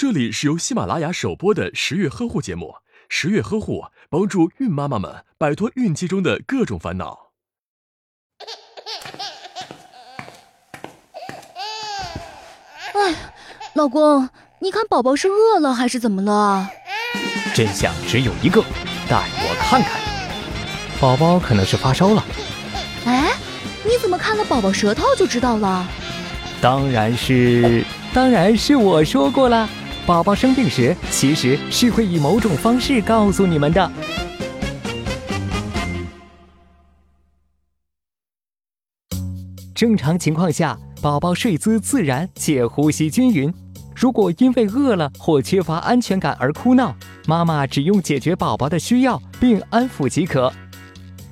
这里是由喜马拉雅首播的十月呵护节目。十月呵护帮助孕妈妈们摆脱孕期中的各种烦恼。哎，老公，你看宝宝是饿了还是怎么了？真相只有一个，带我看看。宝宝可能是发烧了。哎，你怎么看了宝宝舌头就知道了？当然是，当然是我说过了。宝宝生病时，其实是会以某种方式告诉你们的。正常情况下，宝宝睡姿自然且呼吸均匀。如果因为饿了或缺乏安全感而哭闹，妈妈只用解决宝宝的需要并安抚即可。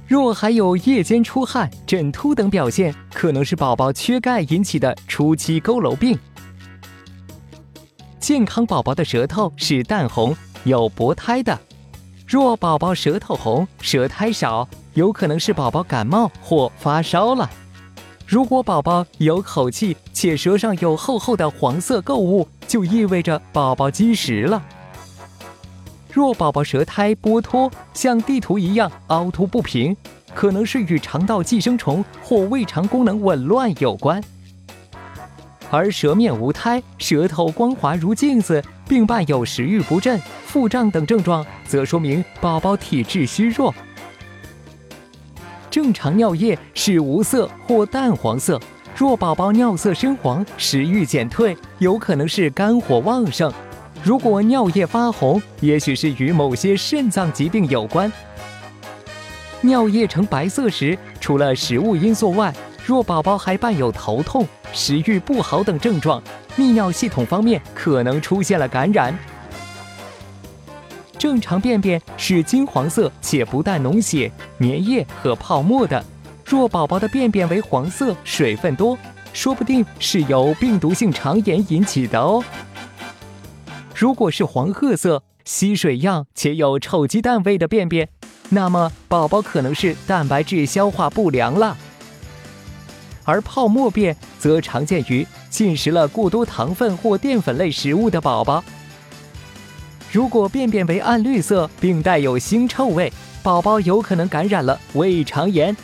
若还有夜间出汗、枕秃等表现，可能是宝宝缺钙引起的初期佝偻病。健康宝宝的舌头是淡红，有薄胎的。若宝宝舌头红、舌苔少，有可能是宝宝感冒或发烧了。如果宝宝有口气且舌上有厚厚的黄色垢物，就意味着宝宝积食了。若宝宝舌苔剥脱，像地图一样凹凸不平，可能是与肠道寄生虫或胃肠功能紊乱有关；而舌面无苔、舌头光滑如镜子，并伴有食欲不振、腹胀等症状，则说明宝宝体质虚弱。正常尿液是无色或淡黄色，若宝宝尿色深黄、食欲减退，有可能是肝火旺盛。如果尿液发红，也许是与某些肾脏疾病有关。尿液呈白色时，除了食物因素外，若宝宝还伴有头痛、食欲不好等症状，泌尿系统方面可能出现了感染。正常便便是金黄色且不带脓血、粘液和泡沫的。若宝宝的便便为黄色、水分多，说不定是由病毒性肠炎引起的哦。如果是黄褐色、吸水样且有臭鸡蛋味的便便，那么宝宝可能是蛋白质消化不良了。而泡沫便则常见于进食了过多糖分或淀粉类食物的宝宝。如果便便为暗绿色并带有腥臭味，宝宝有可能感染了胃肠炎。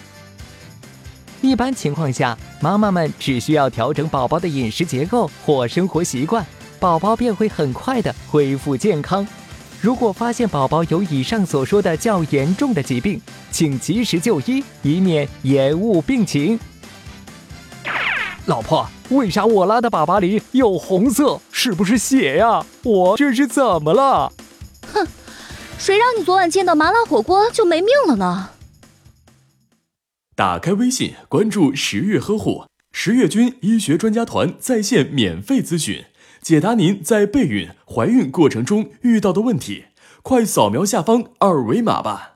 一般情况下，妈妈们只需要调整宝宝的饮食结构或生活习惯。宝宝便会很快的恢复健康。如果发现宝宝有以上所说的较严重的疾病，请及时就医，以免延误病情。老婆，为啥我拉的粑粑里有红色？是不是血呀？我这是怎么了？哼，谁让你昨晚见到麻辣火锅就没命了呢？打开微信，关注十月呵护，十月军医学专家团在线免费咨询。解答您在备孕、怀孕过程中遇到的问题，快扫描下方二维码吧。